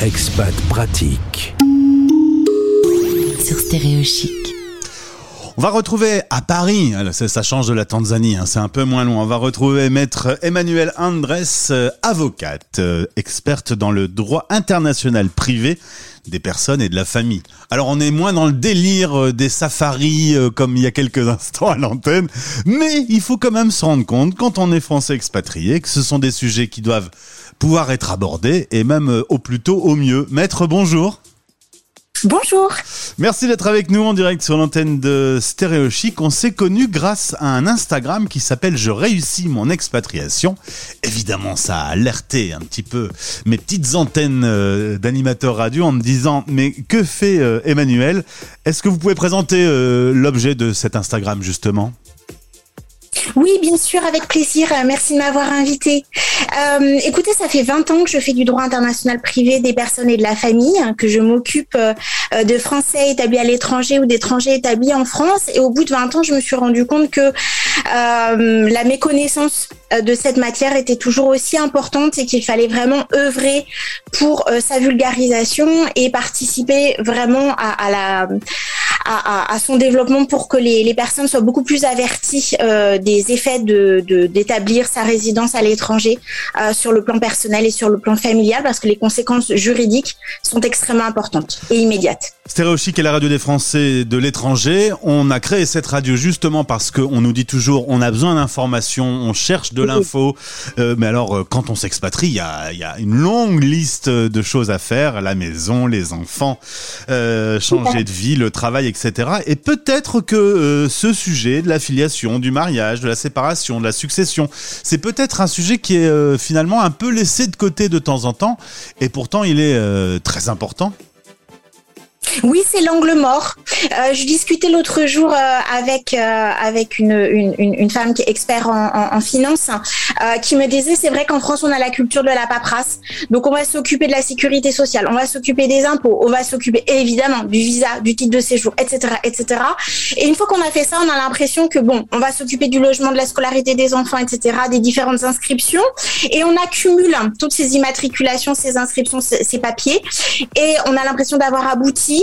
Expat pratique. Sur Stéréo Chic. On va retrouver à Paris, ça change de la Tanzanie, hein, c'est un peu moins loin, on va retrouver maître Emmanuel Andrés, euh, avocate, euh, experte dans le droit international privé des personnes et de la famille. Alors on est moins dans le délire euh, des safaris comme il y a quelques instants à l'antenne, mais il faut quand même se rendre compte quand on est français expatrié que ce sont des sujets qui doivent pouvoir être abordés et même au plus tôt au mieux. Maître, bonjour. Bonjour. Merci d'être avec nous en direct sur l'antenne de Stéréo Chic. On s'est connu grâce à un Instagram qui s'appelle Je réussis mon expatriation. Évidemment, ça a alerté un petit peu mes petites antennes euh, d'animateurs radio en me disant mais que fait euh, Emmanuel? Est-ce que vous pouvez présenter euh, l'objet de cet Instagram justement? Oui, bien sûr, avec plaisir. Merci de m'avoir invité. Euh, écoutez, ça fait 20 ans que je fais du droit international privé des personnes et de la famille, hein, que je m'occupe euh, de Français établis à l'étranger ou d'étrangers établis en France. Et au bout de 20 ans, je me suis rendu compte que euh, la méconnaissance de cette matière était toujours aussi importante et qu'il fallait vraiment œuvrer pour sa vulgarisation et participer vraiment à la à, son développement pour que les, personnes soient beaucoup plus averties euh, des effets de d'établir sa résidence à l'étranger euh, sur le plan personnel et sur le plan familial parce que les conséquences juridiques sont extrêmement importantes et immédiates. Stéréo Chic est la radio des Français de l'étranger. On a créé cette radio justement parce qu'on nous dit toujours on a besoin d'informations, on cherche de l'info. Euh, mais alors quand on s'expatrie, il y a, y a, une longue liste de choses à faire la maison, les enfants, changer de vie, le travail, etc. Et peut-être que euh, ce sujet de la filiation, du mariage, de la séparation, de la succession, c'est peut-être un sujet qui est euh, finalement un peu laissé de côté de temps en temps, et pourtant il est euh, très important. Oui, c'est l'angle mort. Euh, je discutais l'autre jour euh, avec euh, avec une, une, femme qui est expert en, en, finance, qui me disait c'est vrai qu'en France on a la culture de la paperasse, donc on va s'occuper de la sécurité sociale, on va s'occuper des impôts, on va s'occuper évidemment du visa, du titre de séjour, etc., etc. Et une fois qu'on a fait ça, on a l'impression que bon, on va s'occuper du logement, de la scolarité des enfants, etc., des différentes inscriptions, et on accumule toutes ces immatriculations, ces inscriptions, ces papiers, et on a l'impression d'avoir abouti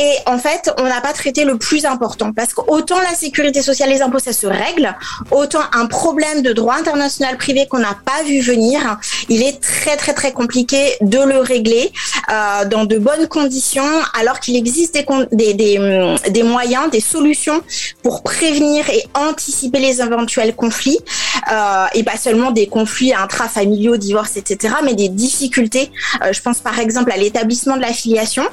et en fait, on n'a pas traité le plus important parce qu'autant la sécurité sociale, les impôts, ça se règle, autant un problème de droit international privé qu'on n'a pas vu venir, il est très très très compliqué de le régler euh, dans de bonnes conditions, alors qu'il existe des, des, hum, des, moyens, des solutions pour prévenir et anticiper les éventuels conflits, euh, et pas seulement des conflits intrafamiliaux, divorces, etc., mais des difficultés. Euh, je pense par exemple à l'établissement de la filiation.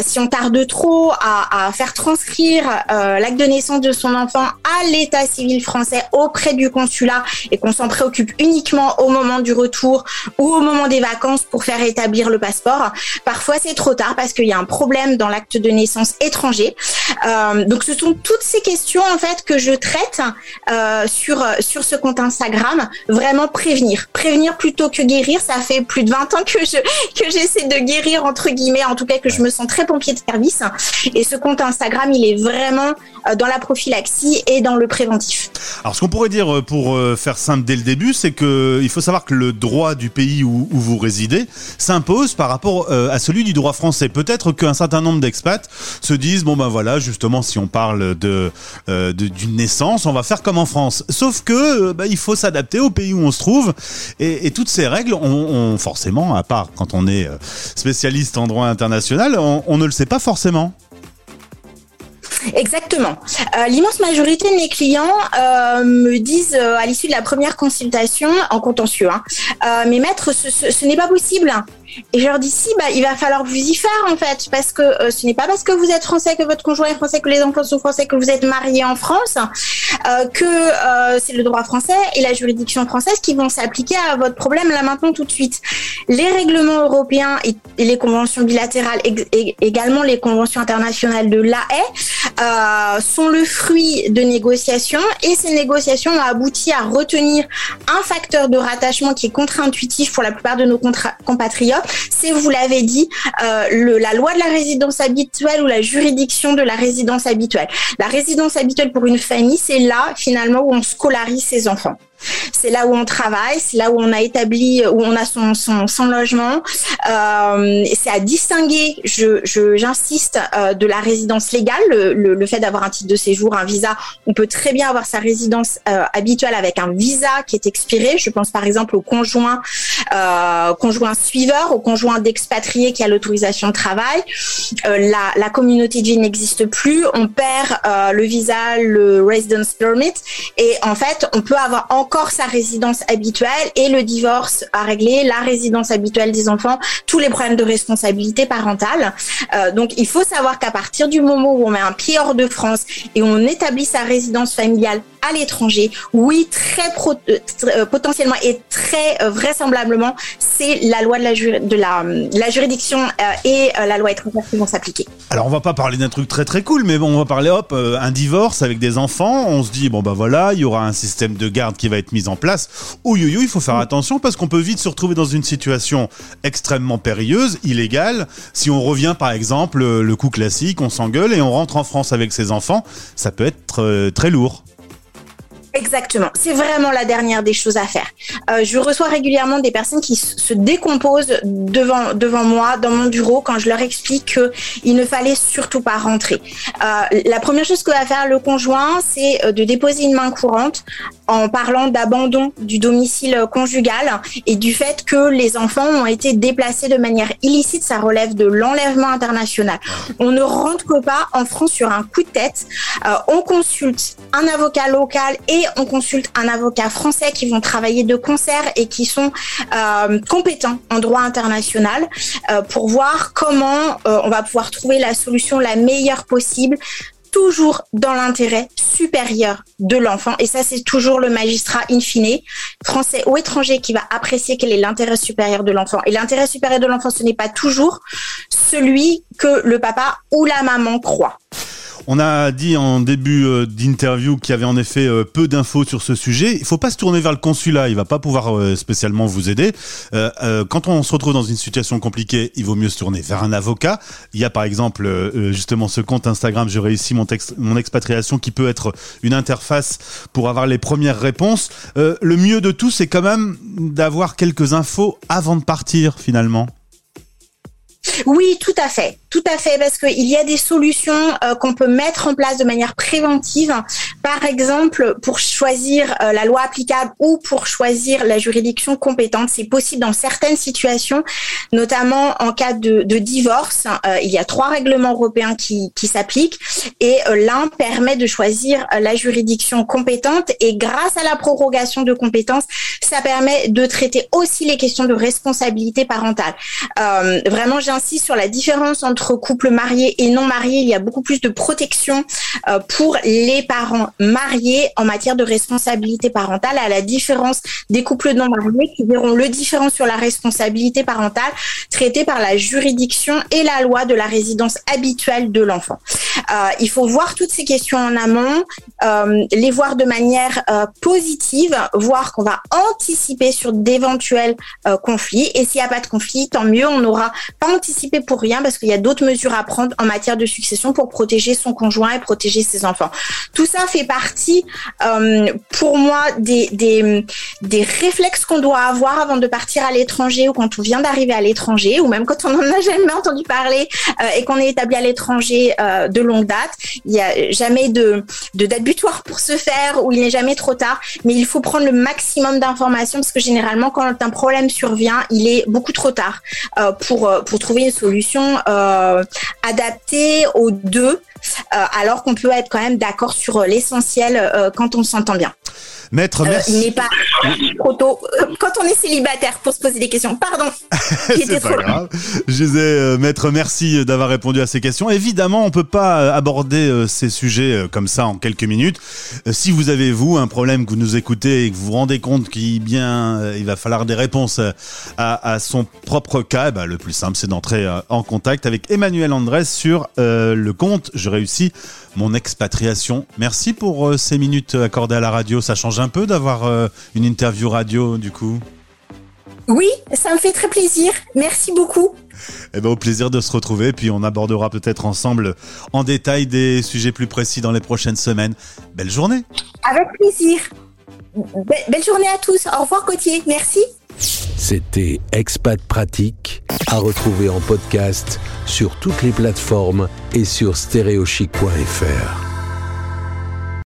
Si on tarde trop à, faire transcrire euh, l'acte de naissance de son enfant à l'état civil français auprès du consulat et qu'on s'en préoccupe uniquement au moment du retour ou au moment des vacances pour faire établir le passeport, parfois c'est trop tard parce qu'il y a un problème dans l'acte de naissance étranger. Euh, donc ce sont toutes ces questions en fait que je traite sur sur ce compte Instagram. Vraiment prévenir, prévenir plutôt que guérir. Ça fait plus de 20 ans que je que j'essaie de guérir entre guillemets, en tout cas que je me sens très pompier de service. Et ce compte Instagram, il est vraiment euh, dans la prophylaxie et dans le préventif. Alors, ce qu'on pourrait dire euh, pour euh, faire simple dès le début, c'est que il faut savoir que le droit du pays où, vous résidez s'impose par rapport à celui du droit français. Peut-être qu'un certain nombre d'expats se disent bon ben voilà, justement, si on parle de d'une naissance, on va faire comme en France. Sauf que ben, il faut s'adapter au pays où on se trouve et, toutes ces règles, ont forcément, à part quand on est spécialiste en droit international, on, ne le sait pas forcément. Exactement. Euh, l'immense majorité de mes clients euh, me disent euh, à l'issue de la première consultation en contentieux, hein, mais maître, ce n'est pas possible. Et je leur dis si, bah, il va falloir vous y faire en fait, parce que euh, ce n'est pas parce que vous êtes français, que votre conjoint est français, que les enfants sont français, que vous êtes marié en France, euh, que euh, c'est le droit français et la juridiction française qui vont s'appliquer à votre problème là maintenant tout de suite. Les règlements européens et, les conventions bilatérales, également les conventions internationales de l'AE, sont le fruit de négociations et ces négociations ont abouti à retenir un facteur de rattachement qui est contre-intuitif pour la plupart de nos compatriotes c'est, vous l'avez dit, euh, la loi de la résidence habituelle ou la juridiction de la résidence habituelle. La résidence habituelle pour une famille, c'est là finalement où on scolarise ses enfants. C'est là où on travaille, c'est là où on a établi, où on a son, logement. Euh, c'est à distinguer, je, j'insiste, euh, de la résidence légale, le, fait d'avoir un titre de séjour, un visa. On peut très bien avoir sa résidence euh, habituelle avec un visa qui est expiré. Je pense par exemple au conjoint, conjoint suiveur, au conjoint d'expatrié qui a l'autorisation de travail. la, la communauté de vie n'existe plus. On perd le visa, le residence permit, et en fait, on peut avoir encore sa résidence habituelle et le divorce à régler, la résidence habituelle des enfants, tous les problèmes de responsabilité parentale. Euh, donc il faut savoir qu'à partir du moment où on met un pied hors de France et on établit sa résidence familiale à l'étranger, oui, très euh, euh, potentiellement et très vraisemblablement, c'est la loi de la, juridiction et la loi étrangère qui vont s'appliquer. Alors on va pas parler d'un truc très très cool, mais bon, on va parler hop, un divorce avec des enfants. On se dit bon bah voilà, il y aura un système de garde qui va être mis en place. Ouh, il faut faire attention parce qu'on peut vite se retrouver dans une situation extrêmement périlleuse, illégale. Si on revient par exemple le coup classique, on s'engueule et on rentre en France avec ses enfants, ça peut être euh, très lourd. Exactement. C'est vraiment la dernière des choses à faire. Euh, je reçois régulièrement des personnes qui se décomposent devant, devant moi, dans mon bureau, quand je leur explique qu'il ne fallait surtout pas rentrer. Euh, la première chose que va faire le conjoint, c'est euh, de déposer une main courante en parlant d'abandon du domicile conjugal et du fait que les enfants ont été déplacés de manière illicite. Ça relève de l'enlèvement international. On ne rentre pas en France sur un coup de tête. On consulte un avocat local et on consulte un avocat français qui vont travailler de concert et qui sont euh, compétents en droit international euh, pour voir comment euh, on va pouvoir trouver la solution la meilleure possible toujours dans l'intérêt supérieur de l'enfant. Et ça, c'est toujours le magistrat in fine, français ou étranger, qui va apprécier quel est l'intérêt supérieur de l'enfant. Et l'intérêt supérieur de l'enfant, ce n'est pas toujours celui que le papa ou la maman croit. On a dit en début euh, d'interview qu'il y avait en effet euh, peu d'infos sur ce sujet. Il faut pas se tourner vers le consulat, il va pas pouvoir euh, spécialement vous aider. quand on se retrouve dans une situation compliquée, il vaut mieux se tourner vers un avocat. Il y a par exemple justement ce compte Instagram, j'ai réussi mon, mon expatriation, qui peut être une interface pour avoir les premières réponses. le mieux de tout, c'est quand même d'avoir quelques infos avant de partir finalement. Oui, tout à fait. Tout à fait, parce qu'il y a des solutions euh, qu'on peut mettre en place de manière préventive. Par exemple, pour choisir euh, la loi applicable ou pour choisir la juridiction compétente, c'est possible dans certaines situations, notamment en cas de, divorce. Euh, il y a trois règlements européens qui, qui s'appliquent et l'un permet de choisir la juridiction compétente et grâce à la prorogation de compétences, ça permet de traiter aussi les questions de responsabilité parentale. vraiment, j'insiste sur la différence entre entre couples mariés et non mariés, il y a beaucoup plus de protection euh, pour les parents mariés en matière de responsabilité parentale, à la différence des couples non mariés qui verront le différent sur la responsabilité parentale traité par la juridiction et la loi de la résidence habituelle de l'enfant. Euh, il faut voir toutes ces questions en amont, euh, les voir de manière positive, voir qu'on va anticiper sur d'éventuels conflits. Et s'il n'y a pas de conflit, tant mieux, on n'aura pas anticipé pour rien parce qu'il y a d'autres mesures à prendre en matière de succession pour protéger son conjoint et protéger ses enfants. Tout ça fait partie, euh, pour moi, des, des, réflexes qu'on doit avoir avant de partir à l'étranger ou quand on vient d'arriver à l'étranger ou même quand on n'en a jamais entendu parler euh, et qu'on est établi à l'étranger euh, de longue date. Il n'y a jamais de, de date butoir pour se faire ou il n'est jamais trop tard, mais il faut prendre le maximum d'informations parce que généralement, quand un problème survient, il est beaucoup trop tard pour, pour trouver une solution. Adapté aux deux, euh, alors qu'on peut être quand même d'accord sur l'essentiel euh, quand on s'entend bien. Maître, merci. il n'est pas trop tôt quand on est célibataire pour se poser des questions. Pardon. C'est pas grave. Je disais, Maître, merci d'avoir répondu à ces questions. Évidemment, on peut pas aborder ces sujets comme ça en quelques minutes. Si vous avez, vous, un problème que vous nous écoutez et que vous vous rendez compte qu'il bien, il va falloir des réponses à, son propre cas, bah, le plus simple, c'est d'entrer en contact avec Emmanuel Andrés sur le compte Je réussis mon expatriation. Merci pour euh, ces minutes accordées à la radio. Ça change un peu d'avoir euh, une interview radio, du coup. Oui, ça me fait très plaisir. Merci beaucoup. Eh ben, au plaisir de se retrouver. Puis on abordera peut-être ensemble en détail des sujets plus précis dans les prochaines semaines. Belle journée. Avec plaisir. belle journée à tous. Au revoir Gauthier. Merci. C'était Expat Pratique, à retrouver en podcast sur toutes les plateformes et sur stéréochic.fr.